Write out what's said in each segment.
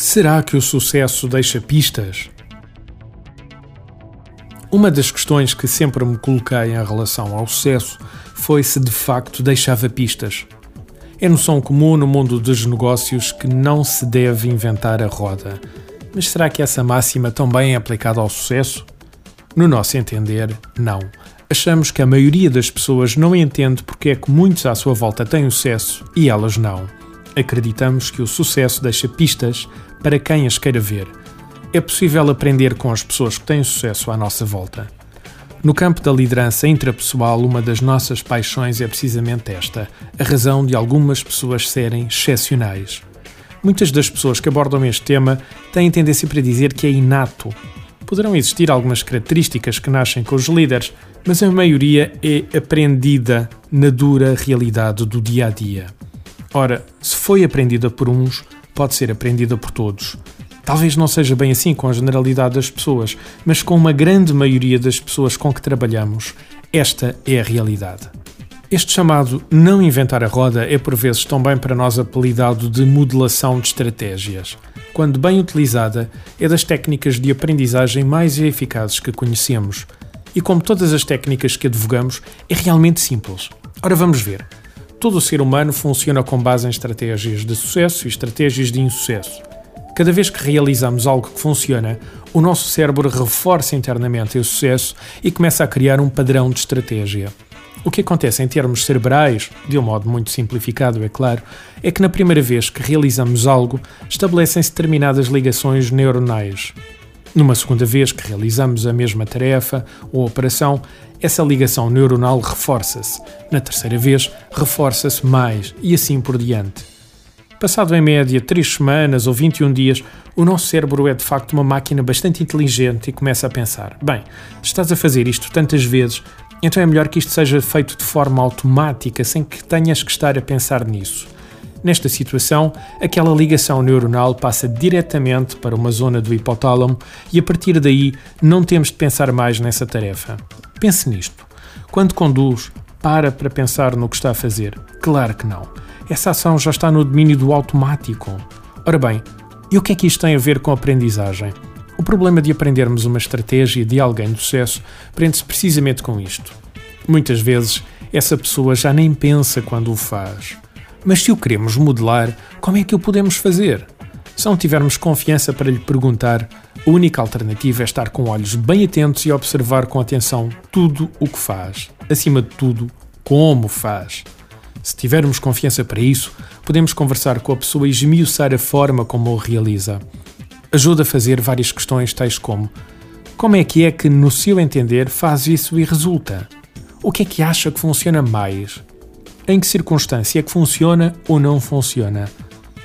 Será que o sucesso deixa pistas? Uma das questões que sempre me coloquei em relação ao sucesso foi se de facto deixava pistas. É noção comum no mundo dos negócios que não se deve inventar a roda. Mas será que essa máxima também é aplicada ao sucesso? No nosso entender, não. Achamos que a maioria das pessoas não entende porque é que muitos à sua volta têm sucesso e elas não. Acreditamos que o sucesso deixa pistas para quem as queira ver. É possível aprender com as pessoas que têm sucesso à nossa volta. No campo da liderança intrapessoal, uma das nossas paixões é precisamente esta: a razão de algumas pessoas serem excepcionais. Muitas das pessoas que abordam este tema têm tendência para dizer que é inato. Poderão existir algumas características que nascem com os líderes, mas a maioria é aprendida na dura realidade do dia a dia. Ora, se foi aprendida por uns, pode ser aprendida por todos. Talvez não seja bem assim com a generalidade das pessoas, mas com uma grande maioria das pessoas com que trabalhamos, esta é a realidade. Este chamado não inventar a roda é por vezes também para nós apelidado de modelação de estratégias. Quando bem utilizada, é das técnicas de aprendizagem mais eficazes que conhecemos. E como todas as técnicas que advogamos, é realmente simples. Ora, vamos ver. Todo o ser humano funciona com base em estratégias de sucesso e estratégias de insucesso. Cada vez que realizamos algo que funciona, o nosso cérebro reforça internamente esse sucesso e começa a criar um padrão de estratégia. O que acontece em termos cerebrais, de um modo muito simplificado, é claro, é que na primeira vez que realizamos algo, estabelecem-se determinadas ligações neuronais. Numa segunda vez que realizamos a mesma tarefa ou operação, essa ligação neuronal reforça-se. Na terceira vez, reforça-se mais e assim por diante. Passado em média 3 semanas ou 21 dias, o nosso cérebro é de facto uma máquina bastante inteligente e começa a pensar: bem, estás a fazer isto tantas vezes, então é melhor que isto seja feito de forma automática, sem que tenhas que estar a pensar nisso. Nesta situação, aquela ligação neuronal passa diretamente para uma zona do hipotálamo e a partir daí não temos de pensar mais nessa tarefa. Pense nisto. Quando conduz, para para pensar no que está a fazer? Claro que não. Essa ação já está no domínio do automático. Ora bem, e o que é que isto tem a ver com a aprendizagem? O problema de aprendermos uma estratégia de alguém de sucesso prende-se precisamente com isto. Muitas vezes, essa pessoa já nem pensa quando o faz. Mas se o queremos modelar, como é que o podemos fazer? Se não tivermos confiança para lhe perguntar, a única alternativa é estar com olhos bem atentos e observar com atenção tudo o que faz. Acima de tudo, como faz. Se tivermos confiança para isso, podemos conversar com a pessoa e esmiuçar a forma como o realiza. Ajuda a fazer várias questões, tais como: Como é que é que, no seu entender, faz isso e resulta? O que é que acha que funciona mais? Em que circunstância é que funciona ou não funciona?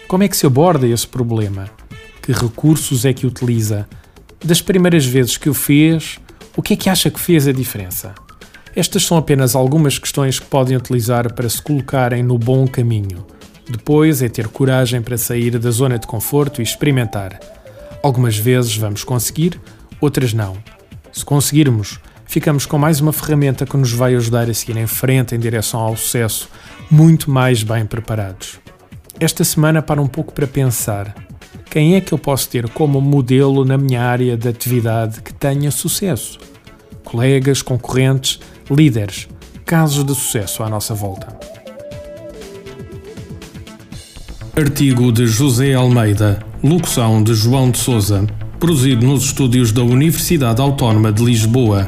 Como é que se aborda esse problema? Que recursos é que utiliza? Das primeiras vezes que o fez, o que é que acha que fez a diferença? Estas são apenas algumas questões que podem utilizar para se colocarem no bom caminho. Depois é ter coragem para sair da zona de conforto e experimentar. Algumas vezes vamos conseguir, outras não. Se conseguirmos, ficamos com mais uma ferramenta que nos vai ajudar a seguir em frente em direção ao sucesso, muito mais bem preparados. Esta semana para um pouco para pensar. Quem é que eu posso ter como modelo na minha área de atividade que tenha sucesso? Colegas, concorrentes, líderes, casos de sucesso à nossa volta. Artigo de José Almeida, locução de João de Souza, produzido nos estúdios da Universidade Autónoma de Lisboa